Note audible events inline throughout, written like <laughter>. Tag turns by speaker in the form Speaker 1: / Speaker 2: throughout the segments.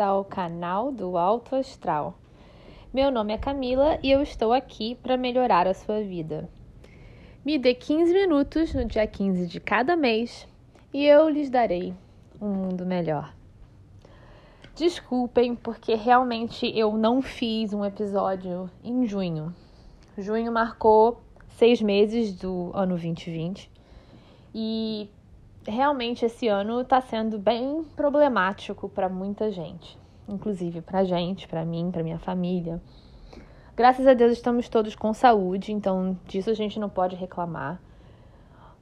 Speaker 1: Ao canal do Alto Astral. Meu nome é Camila e eu estou aqui para melhorar a sua vida. Me dê 15 minutos no dia 15 de cada mês e eu lhes darei um mundo melhor. Desculpem porque realmente eu não fiz um episódio em junho. Junho marcou seis meses do ano 2020 e realmente esse ano está sendo bem problemático para muita gente, inclusive para gente, para mim, para minha família. Graças a Deus estamos todos com saúde, então disso a gente não pode reclamar.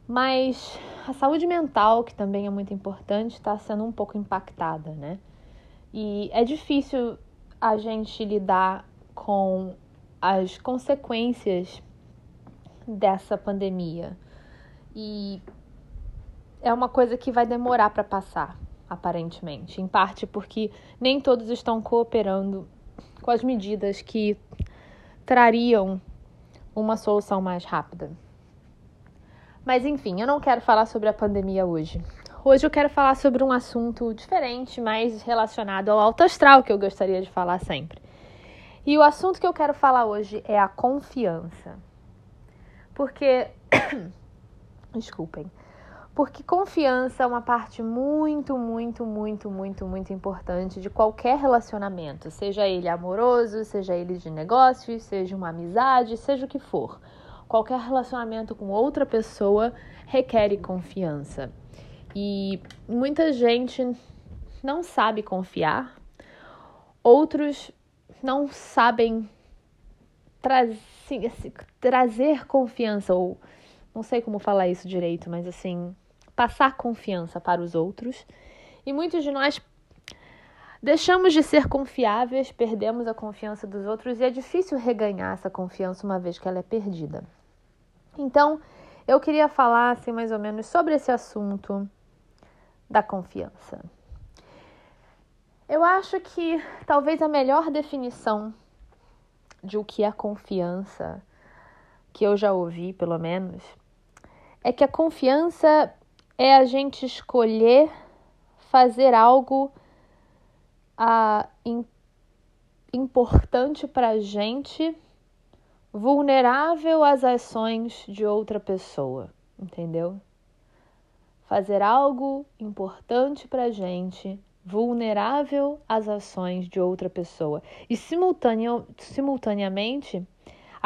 Speaker 1: Mas a saúde mental, que também é muito importante, está sendo um pouco impactada, né? E é difícil a gente lidar com as consequências dessa pandemia. E é uma coisa que vai demorar para passar, aparentemente. Em parte porque nem todos estão cooperando com as medidas que trariam uma solução mais rápida. Mas enfim, eu não quero falar sobre a pandemia hoje. Hoje eu quero falar sobre um assunto diferente, mais relacionado ao alto astral, que eu gostaria de falar sempre. E o assunto que eu quero falar hoje é a confiança. Porque. <coughs> Desculpem. Porque confiança é uma parte muito, muito, muito, muito, muito importante de qualquer relacionamento, seja ele amoroso, seja ele de negócios, seja uma amizade, seja o que for. Qualquer relacionamento com outra pessoa requer confiança. E muita gente não sabe confiar, outros não sabem tra assim, trazer confiança, ou não sei como falar isso direito, mas assim, passar confiança para os outros. E muitos de nós deixamos de ser confiáveis, perdemos a confiança dos outros e é difícil reganhar essa confiança uma vez que ela é perdida. Então, eu queria falar assim mais ou menos sobre esse assunto da confiança. Eu acho que talvez a melhor definição de o que é confiança, que eu já ouvi pelo menos, é que a confiança é a gente escolher fazer algo ah, importante para a gente, vulnerável às ações de outra pessoa, entendeu? Fazer algo importante para a gente, vulnerável às ações de outra pessoa. E simultaneamente,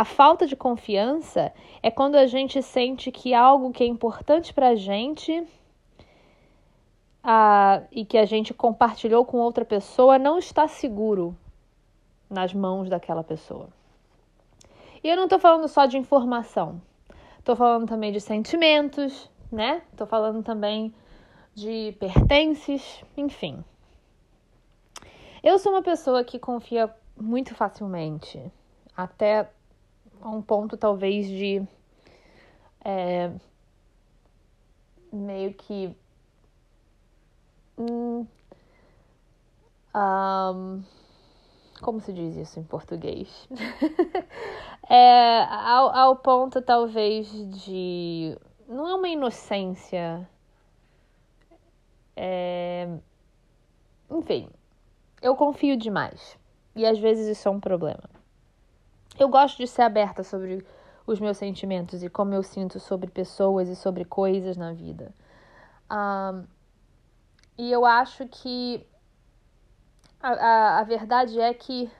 Speaker 1: a falta de confiança é quando a gente sente que algo que é importante para a gente a, e que a gente compartilhou com outra pessoa não está seguro nas mãos daquela pessoa. E eu não estou falando só de informação, estou falando também de sentimentos, né? Estou falando também de pertences, enfim. Eu sou uma pessoa que confia muito facilmente, até a um ponto talvez de é, meio que hum, um, como se diz isso em português? <laughs> é, ao, ao ponto talvez de não é uma inocência é, enfim eu confio demais e às vezes isso é um problema eu gosto de ser aberta sobre os meus sentimentos e como eu sinto sobre pessoas e sobre coisas na vida. Um, e eu acho que a, a, a verdade é que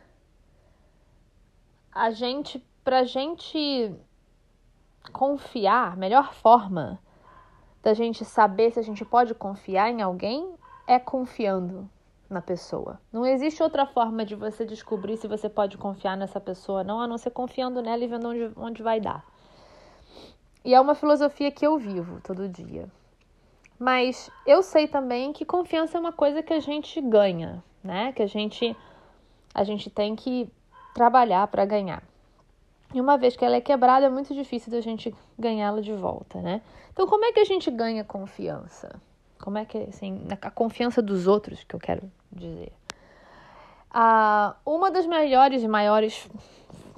Speaker 1: a gente, pra gente confiar, a melhor forma da gente saber se a gente pode confiar em alguém é confiando na pessoa. Não existe outra forma de você descobrir se você pode confiar nessa pessoa, não, a não ser confiando nela e vendo onde, onde vai dar. E é uma filosofia que eu vivo todo dia. Mas eu sei também que confiança é uma coisa que a gente ganha, né? Que a gente a gente tem que trabalhar para ganhar. E uma vez que ela é quebrada, é muito difícil da gente ganhá-la de volta, né? Então, como é que a gente ganha confiança? Como é que, assim, a confiança dos outros, que eu quero dizer. Ah, uma das melhores e maiores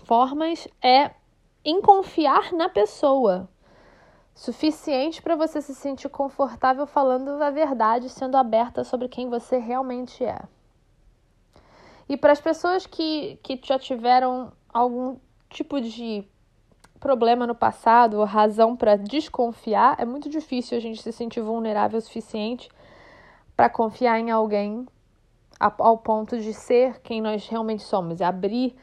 Speaker 1: formas é em confiar na pessoa. suficiente para você se sentir confortável falando a verdade, sendo aberta sobre quem você realmente é. E para as pessoas que, que já tiveram algum tipo de problema no passado ou razão para desconfiar, é muito difícil a gente se sentir vulnerável o suficiente para confiar em alguém ao ponto de ser quem nós realmente somos, abrir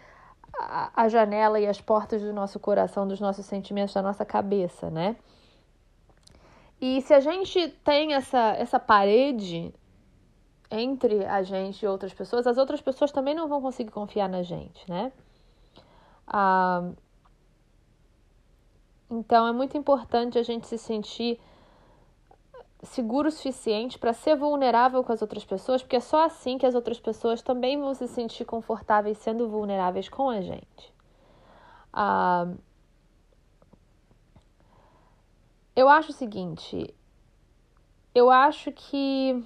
Speaker 1: a, janela e as portas do nosso coração, dos nossos sentimentos, da nossa cabeça, né? E se a gente tem essa, essa parede entre a gente e outras pessoas, as outras pessoas também não vão conseguir confiar na gente, né? Ah, então é muito importante a gente se sentir seguro o suficiente para ser vulnerável com as outras pessoas, porque é só assim que as outras pessoas também vão se sentir confortáveis sendo vulneráveis com a gente. Ah, eu acho o seguinte, eu acho que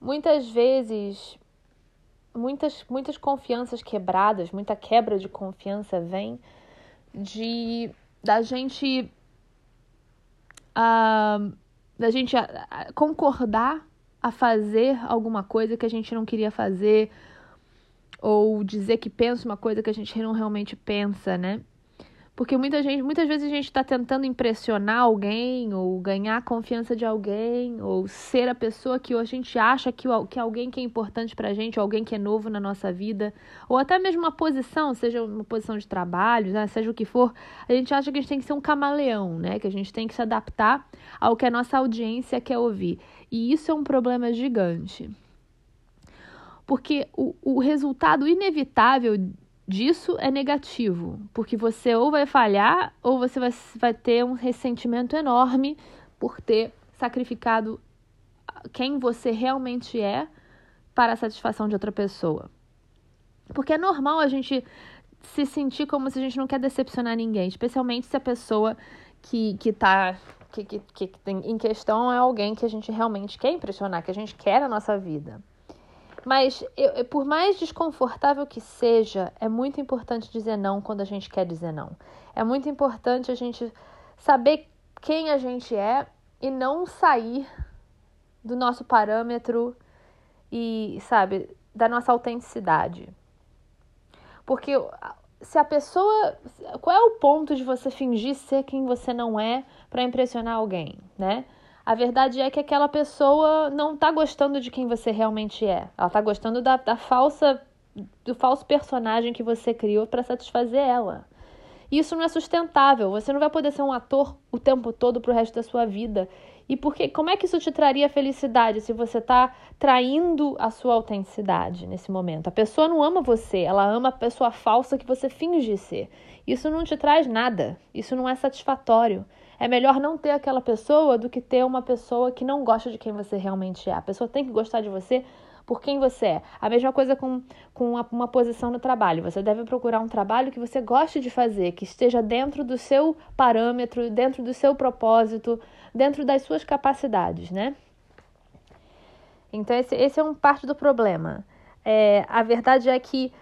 Speaker 1: muitas vezes muitas muitas confianças quebradas, muita quebra de confiança vem de da gente uh, da gente concordar a fazer alguma coisa que a gente não queria fazer ou dizer que pensa uma coisa que a gente não realmente pensa, né? Porque muita gente, muitas vezes a gente está tentando impressionar alguém, ou ganhar a confiança de alguém, ou ser a pessoa que a gente acha que, que alguém que é importante para a gente, ou alguém que é novo na nossa vida, ou até mesmo uma posição, seja uma posição de trabalho, né, seja o que for, a gente acha que a gente tem que ser um camaleão, né? Que a gente tem que se adaptar ao que a nossa audiência quer ouvir. E isso é um problema gigante. Porque o, o resultado inevitável disso é negativo, porque você ou vai falhar ou você vai, vai ter um ressentimento enorme por ter sacrificado quem você realmente é para a satisfação de outra pessoa. Porque é normal a gente se sentir como se a gente não quer decepcionar ninguém, especialmente se a pessoa que, que tá que, que, que tem em questão é alguém que a gente realmente quer impressionar, que a gente quer na nossa vida. Mas eu, por mais desconfortável que seja, é muito importante dizer não quando a gente quer dizer não. É muito importante a gente saber quem a gente é e não sair do nosso parâmetro e, sabe, da nossa autenticidade. Porque se a pessoa. Qual é o ponto de você fingir ser quem você não é para impressionar alguém, né? A verdade é que aquela pessoa não está gostando de quem você realmente é. Ela está gostando da, da falsa, do falso personagem que você criou para satisfazer ela. Isso não é sustentável. Você não vai poder ser um ator o tempo todo pro resto da sua vida. E porque, como é que isso te traria felicidade se você está traindo a sua autenticidade nesse momento? A pessoa não ama você, ela ama a pessoa falsa que você finge ser. Isso não te traz nada. Isso não é satisfatório. É melhor não ter aquela pessoa do que ter uma pessoa que não gosta de quem você realmente é. A pessoa tem que gostar de você por quem você é. A mesma coisa com, com uma, uma, posição no trabalho. Você deve procurar um trabalho que você goste de fazer, que esteja dentro do seu parâmetro, dentro do seu propósito, dentro das suas capacidades, né? Então, esse, esse é um parte do problema. É, a verdade é que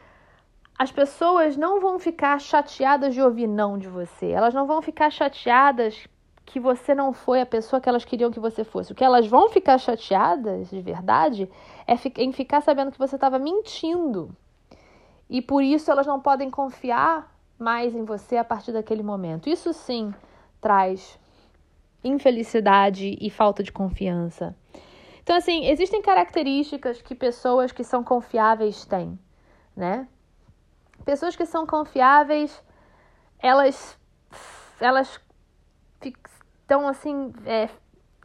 Speaker 1: as pessoas não vão ficar chateadas de ouvir não de você. Elas não vão ficar chateadas que você não foi a pessoa que elas queriam que você fosse. O que elas vão ficar chateadas de verdade é em ficar sabendo que você estava mentindo. E por isso elas não podem confiar mais em você a partir daquele momento. Isso sim traz infelicidade e falta de confiança. Então, assim, existem características que pessoas que são confiáveis têm, né? Pessoas que são confiáveis, elas, elas estão assim, é,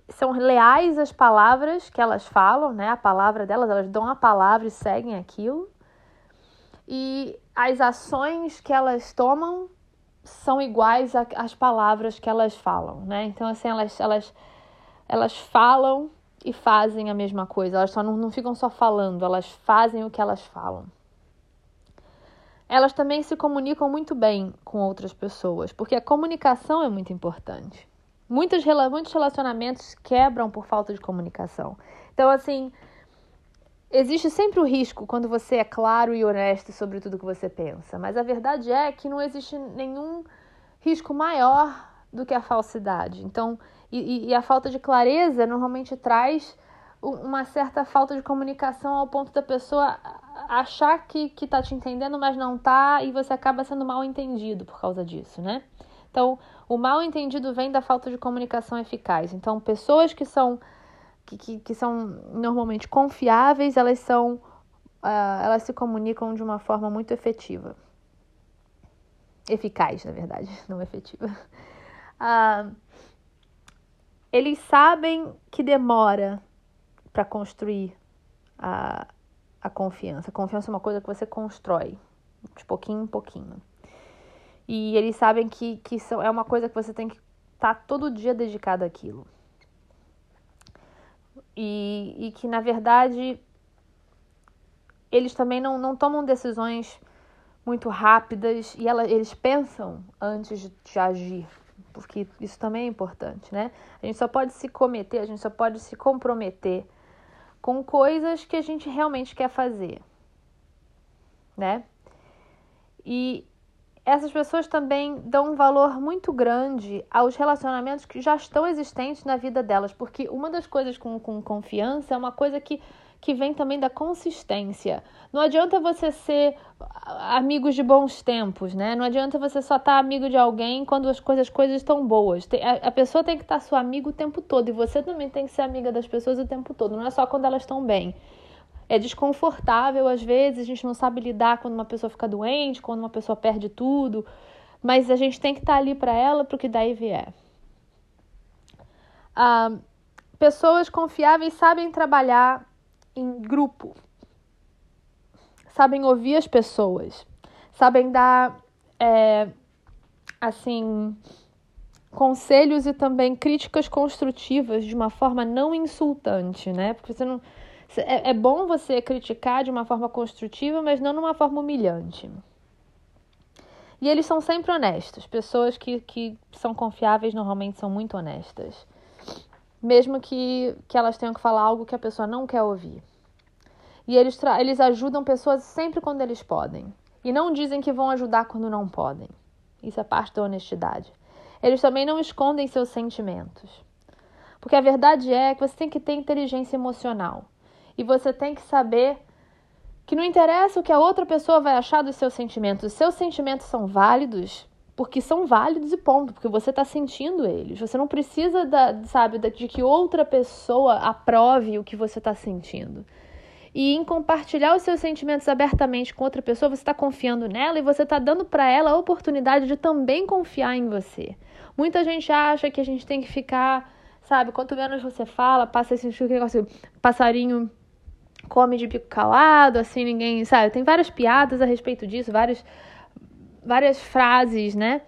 Speaker 1: são leais às palavras que elas falam, né? A palavra delas, elas dão a palavra e seguem aquilo. E as ações que elas tomam são iguais às palavras que elas falam, né? Então, assim, elas, elas, elas falam e fazem a mesma coisa. Elas só não, não ficam só falando, elas fazem o que elas falam elas também se comunicam muito bem com outras pessoas, porque a comunicação é muito importante. Muitos, muitos relacionamentos quebram por falta de comunicação. Então, assim, existe sempre o risco quando você é claro e honesto sobre tudo que você pensa, mas a verdade é que não existe nenhum risco maior do que a falsidade. Então, e, e a falta de clareza normalmente traz uma certa falta de comunicação ao ponto da pessoa achar que, que tá te entendendo, mas não tá, e você acaba sendo mal entendido por causa disso, né? Então, o mal entendido vem da falta de comunicação eficaz. Então, pessoas que são que, que, que são normalmente confiáveis, elas são uh, elas se comunicam de uma forma muito efetiva. Eficaz, na verdade, <laughs> não efetiva. Uh, eles sabem que demora para construir a, a confiança. A confiança é uma coisa que você constrói de pouquinho em pouquinho. E eles sabem que, que é uma coisa que você tem que estar tá todo dia dedicado àquilo. E, e que, na verdade, eles também não, não tomam decisões muito rápidas e ela, eles pensam antes de, de agir, porque isso também é importante, né? A gente só pode se cometer, a gente só pode se comprometer com coisas que a gente realmente quer fazer, né? E essas pessoas também dão um valor muito grande aos relacionamentos que já estão existentes na vida delas, porque uma das coisas com, com confiança é uma coisa que, que vem também da consistência. Não adianta você ser amigos de bons tempos, né? Não adianta você só estar amigo de alguém quando as coisas, as coisas estão boas. A, pessoa tem que estar seu amigo o tempo todo e você também tem que ser amiga das pessoas o tempo todo, não é só quando elas estão bem é desconfortável às vezes, a gente não sabe lidar quando uma pessoa fica doente, quando uma pessoa perde tudo, mas a gente tem que estar ali para ela para o que daí vier. Ah, pessoas confiáveis sabem trabalhar em grupo, sabem ouvir as pessoas, sabem dar, é, assim, conselhos e também críticas construtivas de uma forma não insultante, né? Porque você não é, é bom você criticar de uma forma construtiva, mas não numa forma humilhante. E eles são sempre honestos. Pessoas que, que são confiáveis normalmente são muito honestas. Mesmo que, que elas tenham que falar algo que a pessoa não quer ouvir. E eles, eles ajudam pessoas sempre quando eles podem. E não dizem que vão ajudar quando não podem. Isso é parte da honestidade. Eles também não escondem seus sentimentos. Porque a verdade é que você tem que ter inteligência emocional. E você tem que saber que não interessa o que a outra pessoa vai achar dos seus sentimentos. Os seus sentimentos são válidos porque são válidos e ponto, porque você está sentindo eles. Você não precisa, da, sabe, de que outra pessoa aprove o que você está sentindo. E em compartilhar os seus sentimentos abertamente com outra pessoa, você está confiando nela e você está dando para ela a oportunidade de também confiar em você. Muita gente acha que a gente tem que ficar, sabe, quanto menos você fala, passa esse negócio, passarinho come de bico calado, assim, ninguém, sabe? Tem várias piadas a respeito disso, várias, várias frases, né?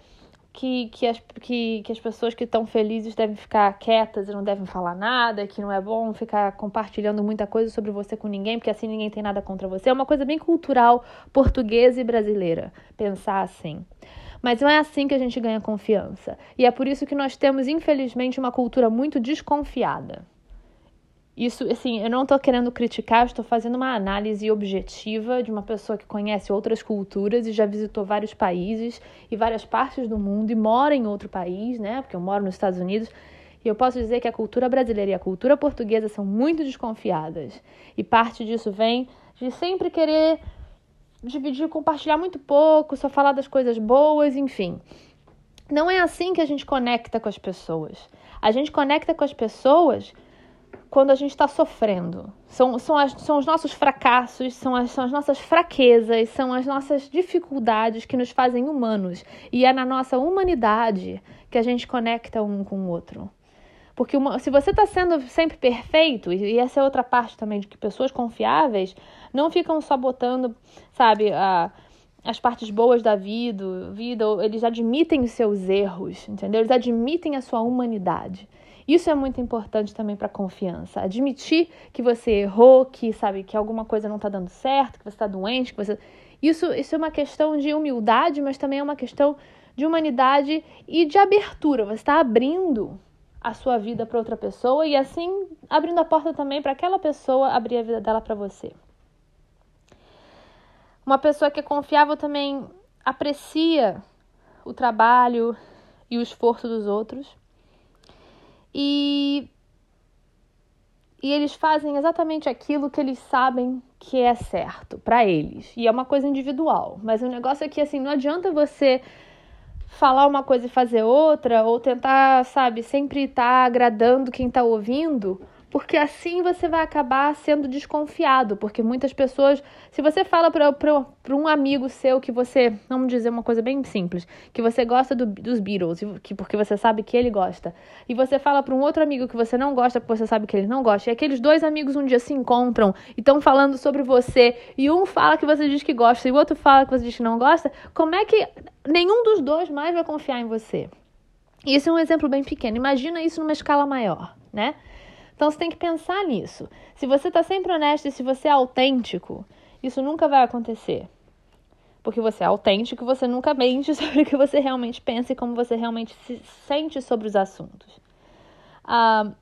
Speaker 1: Que, que, as, que, que as pessoas que estão felizes devem ficar quietas e não devem falar nada, que não é bom ficar compartilhando muita coisa sobre você com ninguém, porque assim ninguém tem nada contra você. É uma coisa bem cultural portuguesa e brasileira, pensar assim. Mas não é assim que a gente ganha confiança. E é por isso que nós temos, infelizmente, uma cultura muito desconfiada. Isso, assim, eu não estou querendo criticar, estou fazendo uma análise objetiva de uma pessoa que conhece outras culturas e já visitou vários países e várias partes do mundo e mora em outro país, né? Porque eu moro nos Estados Unidos. E eu posso dizer que a cultura brasileira e a cultura portuguesa são muito desconfiadas. E parte disso vem de sempre querer dividir, compartilhar muito pouco, só falar das coisas boas, enfim. Não é assim que a gente conecta com as pessoas. A gente conecta com as pessoas quando a gente está sofrendo. São, são, as, são os nossos fracassos, são as, são as nossas fraquezas, são as nossas dificuldades que nos fazem humanos. E é na nossa humanidade que a gente conecta um com o outro. Porque uma, se você está sendo sempre perfeito, e essa é outra parte também de que pessoas confiáveis não ficam só botando, sabe, a, as partes boas da vida, vida, eles admitem os seus erros, entendeu? Eles admitem a sua humanidade. Isso é muito importante também para confiança. Admitir que você errou, que sabe que alguma coisa não está dando certo, que você está doente, que você isso, isso é uma questão de humildade, mas também é uma questão de humanidade e de abertura. Você está abrindo a sua vida para outra pessoa e assim abrindo a porta também para aquela pessoa abrir a vida dela para você. Uma pessoa que é confiável também aprecia o trabalho e o esforço dos outros. E, e eles fazem exatamente aquilo que eles sabem que é certo para eles. E é uma coisa individual. Mas o negócio é que assim, não adianta você falar uma coisa e fazer outra, ou tentar, sabe, sempre estar tá agradando quem está ouvindo, porque assim você vai acabar sendo desconfiado, porque muitas pessoas, se você fala para um amigo seu que você, vamos dizer uma coisa bem simples, que você gosta do, dos Beatles, que, porque você sabe que ele gosta, e você fala para um outro amigo que você não gosta porque você sabe que ele não gosta, e aqueles dois amigos um dia se encontram e estão falando sobre você, e um fala que você diz que gosta e o outro fala que você diz que não gosta, como é que nenhum dos dois mais vai confiar em você? Isso é um exemplo bem pequeno. Imagina isso numa escala maior, né? Então você tem que pensar nisso. Se você está sempre honesto e se você é autêntico, isso nunca vai acontecer. Porque você é autêntico, você nunca mente <laughs> sobre o que você realmente pensa e como você realmente se sente sobre os assuntos. Ah,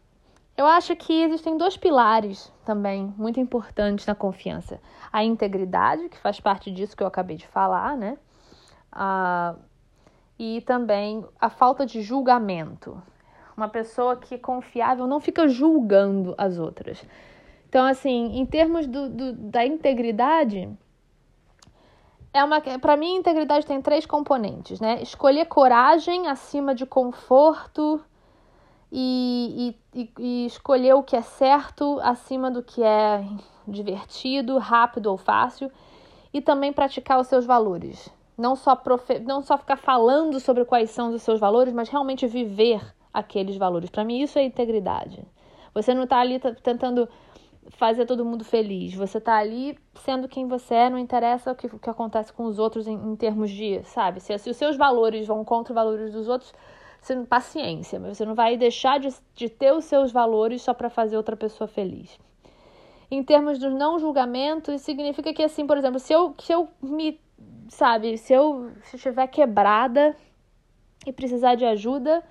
Speaker 1: eu acho que existem dois pilares também muito importantes na confiança: a integridade, que faz parte disso que eu acabei de falar, né? Ah, e também a falta de julgamento uma pessoa que é confiável não fica julgando as outras. Então, assim, em termos do, do da integridade, é uma para mim integridade tem três componentes, né? Escolher coragem acima de conforto e, e, e, escolher o que é certo acima do que é divertido, rápido ou fácil e também praticar os seus valores. Não só, profe... não só ficar falando sobre quais são os seus valores, mas realmente viver aqueles valores. Para mim, isso é integridade. Você não está ali tentando fazer todo mundo feliz. Você está ali sendo quem você é, não interessa o que, o que acontece com os outros em, em termos de, sabe? Se, se, os seus valores vão contra os valores dos outros, você, paciência, mas você não vai deixar de, de ter os seus valores só para fazer outra pessoa feliz. Em termos do não julgamento, isso significa que, assim, por exemplo, se eu, se eu me, sabe, se eu estiver quebrada e precisar de ajuda,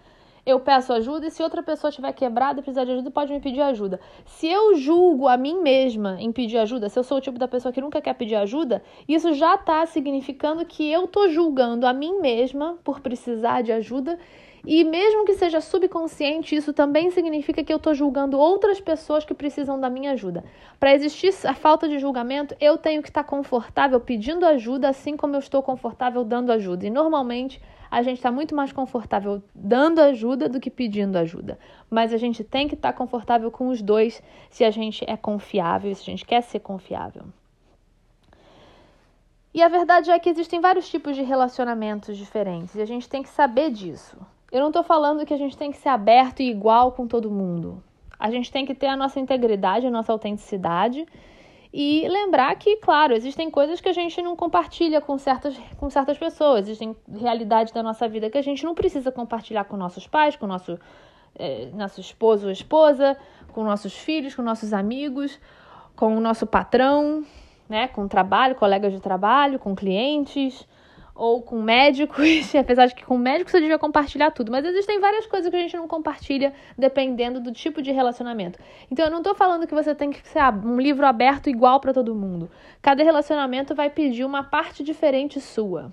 Speaker 1: eu peço ajuda e se outra pessoa estiver quebrada e precisar de ajuda, pode me pedir ajuda. Se eu julgo a mim mesma em pedir ajuda, se eu sou o tipo da pessoa que nunca quer pedir ajuda, isso já está significando que eu estou julgando a mim mesma por precisar de ajuda. E mesmo que seja subconsciente, isso também significa que eu estou julgando outras pessoas que precisam da minha ajuda. Para existir a falta de julgamento, eu tenho que estar confortável pedindo ajuda, assim como eu estou confortável dando ajuda. E normalmente a gente está muito mais confortável dando ajuda do que pedindo ajuda. Mas a gente tem que estar tá confortável com os dois se a gente é confiável, se a gente quer ser confiável. E a verdade é que existem vários tipos de relacionamentos diferentes e a gente tem que saber disso. Eu não estou falando que a gente tem que ser aberto e igual com todo mundo. A gente tem que ter a nossa integridade, a nossa autenticidade. E lembrar que, claro, existem coisas que a gente não compartilha com certas, com certas pessoas, existem realidades da nossa vida que a gente não precisa compartilhar com nossos pais, com nosso, eh, nosso esposo ou esposa, com nossos filhos, com nossos amigos, com o nosso patrão, né, com trabalho, colegas de trabalho, com clientes ou com médicos, <laughs> apesar de que com médicos você devia compartilhar tudo, mas existem várias coisas que a gente não compartilha dependendo do tipo de relacionamento. Então eu não estou falando que você tem que ser um livro aberto igual para todo mundo. Cada relacionamento vai pedir uma parte diferente sua.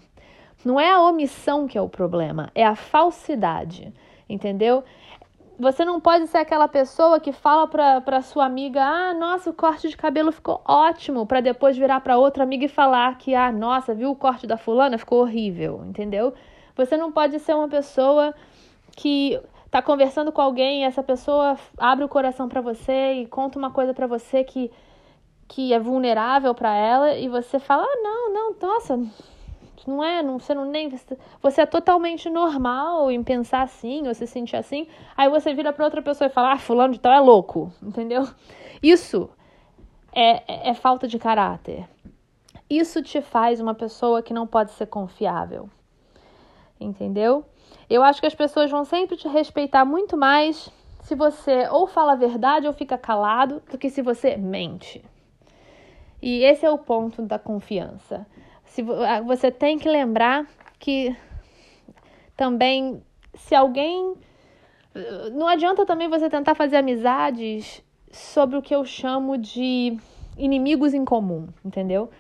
Speaker 1: Não é a omissão que é o problema, é a falsidade, entendeu? Você não pode ser aquela pessoa que fala pra, pra sua amiga: ah, nossa, o corte de cabelo ficou ótimo, para depois virar para outra amiga e falar que, ah, nossa, viu o corte da fulana? Ficou horrível, entendeu? Você não pode ser uma pessoa que tá conversando com alguém e essa pessoa abre o coração para você e conta uma coisa para você que, que é vulnerável para ela e você fala: ah, não, não, nossa não é, não, você não nem você é totalmente normal em pensar assim, ou se sentir assim. Aí você vira para outra pessoa e fala: "Ah, fulano de tal é louco", entendeu? Isso é, é, é falta de caráter. Isso te faz uma pessoa que não pode ser confiável. Entendeu? Eu acho que as pessoas vão sempre te respeitar muito mais se você ou fala a verdade ou fica calado do que se você mente. E esse é o ponto da confiança. Se, ah, você tem que lembrar que também, se alguém. Não adianta também você tentar fazer amizades sobre o que eu chamo de inimigos em comum, entendeu?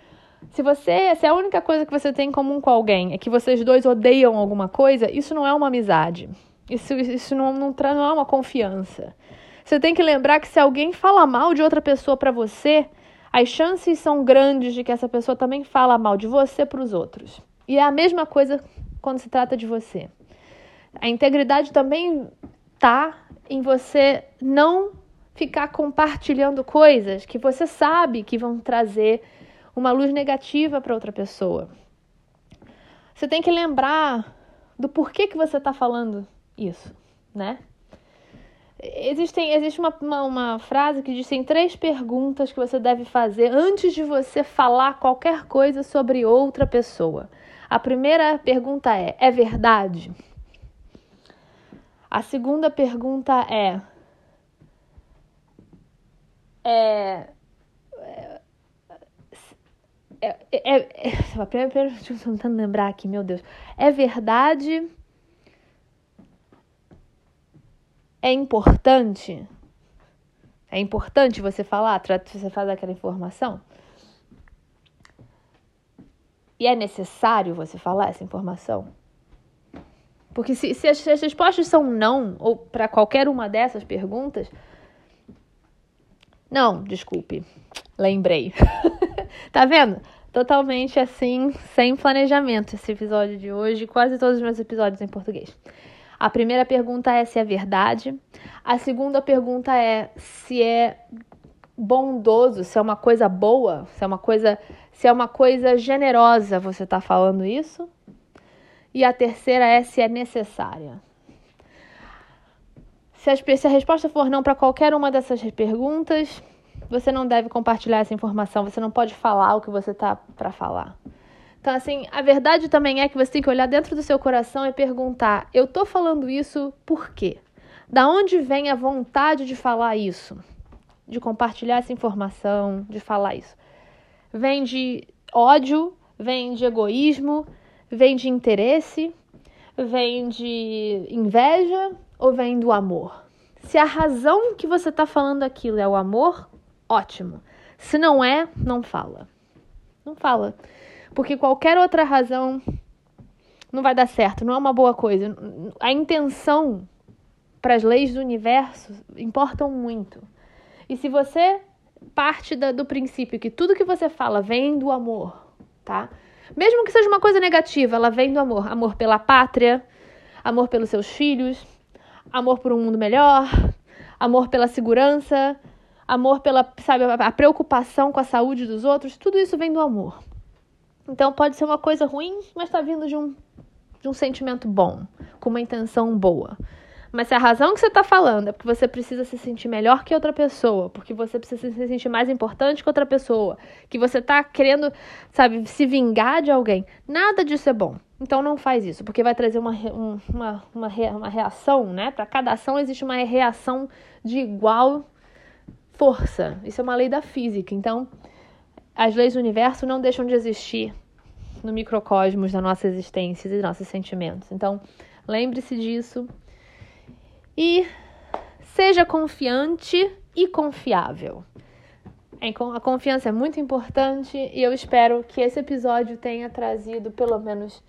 Speaker 1: Se você, se a única coisa que você tem em comum com alguém é que vocês dois odeiam alguma coisa, isso não é uma amizade. Isso, isso não, não, não é uma confiança. Você tem que lembrar que se alguém fala mal de outra pessoa para você, as chances são grandes de que essa pessoa também fala mal de você para os outros. E é a mesma coisa quando se trata de você. A integridade também tá em você não ficar compartilhando coisas que você sabe que vão trazer uma luz negativa para outra pessoa. Você tem que lembrar do porquê que você está falando isso, né? Existem, existe uma, uma, uma, frase que diz: tem três perguntas que você deve fazer antes de você falar qualquer coisa sobre outra pessoa. A primeira pergunta é: é verdade? A segunda pergunta é: é. É, é, é, é primeira, tentando lembrar aqui, meu Deus. É verdade? É importante? É importante você falar, você fazer aquela informação? E é necessário você falar essa informação? Porque se, se, as, se as respostas são não, ou para qualquer uma dessas perguntas, não, desculpe, lembrei. <laughs> tá vendo? Totalmente assim, sem planejamento esse episódio de hoje, quase todos os meus episódios em português. A primeira pergunta é se é verdade. A segunda pergunta é se é bondoso, se é uma coisa boa, se é uma coisa, se é uma coisa generosa você está falando isso. E a terceira é se é necessária. Se a, se a resposta for não para qualquer uma dessas perguntas, você não deve compartilhar essa informação, você não pode falar o que você tá para falar. Então, assim, a verdade também é que você tem que olhar dentro do seu coração e perguntar: eu tô falando isso por quê? Da onde vem a vontade de falar isso? De compartilhar essa informação, de falar isso? Vem de ódio? Vem de egoísmo? Vem de interesse? Vem de inveja? Ou vem do amor? Se a razão que você está falando aquilo é o amor, ótimo. Se não é, não fala. Não fala. Porque qualquer outra razão não vai dar certo, não é uma boa coisa. A intenção para as leis do universo importam muito. E se você parte da, do princípio que tudo que você fala vem do amor, tá? Mesmo que seja uma coisa negativa, ela vem do amor. Amor pela pátria, amor pelos seus filhos, amor por um mundo melhor, amor pela segurança, amor pela, sabe, a preocupação com a saúde dos outros, tudo isso vem do amor. Então pode ser uma coisa ruim, mas está vindo de um, de um sentimento bom, com uma intenção boa. Mas se a razão que você está falando é porque você precisa se sentir melhor que outra pessoa, porque você precisa se sentir mais importante que outra pessoa, que você está querendo, sabe, se vingar de alguém, nada disso é bom. Então não faz isso, porque vai trazer uma, uma, uma, uma reação, né? Para cada ação existe uma reação de igual força. Isso é uma lei da física. Então, as leis do universo não deixam de existir no microcosmos da nossa existência e dos nossos sentimentos. Então, lembre-se disso e seja confiante e confiável. A confiança é muito importante e eu espero que esse episódio tenha trazido pelo menos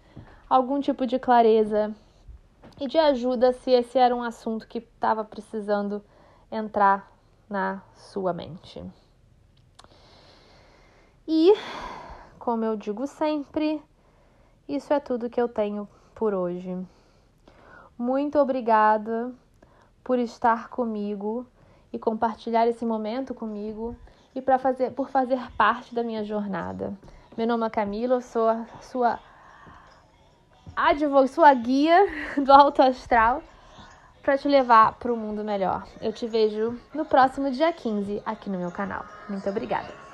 Speaker 1: algum tipo de clareza e de ajuda se esse era um assunto que estava precisando entrar na sua mente. E, como eu digo sempre, isso é tudo que eu tenho por hoje. Muito obrigada por estar comigo e compartilhar esse momento comigo e para fazer por fazer parte da minha jornada. Meu nome é Camila, eu sou a sua advogada, sua guia <laughs> do alto astral para te levar para um mundo melhor. Eu te vejo no próximo dia 15 aqui no meu canal. Muito obrigada.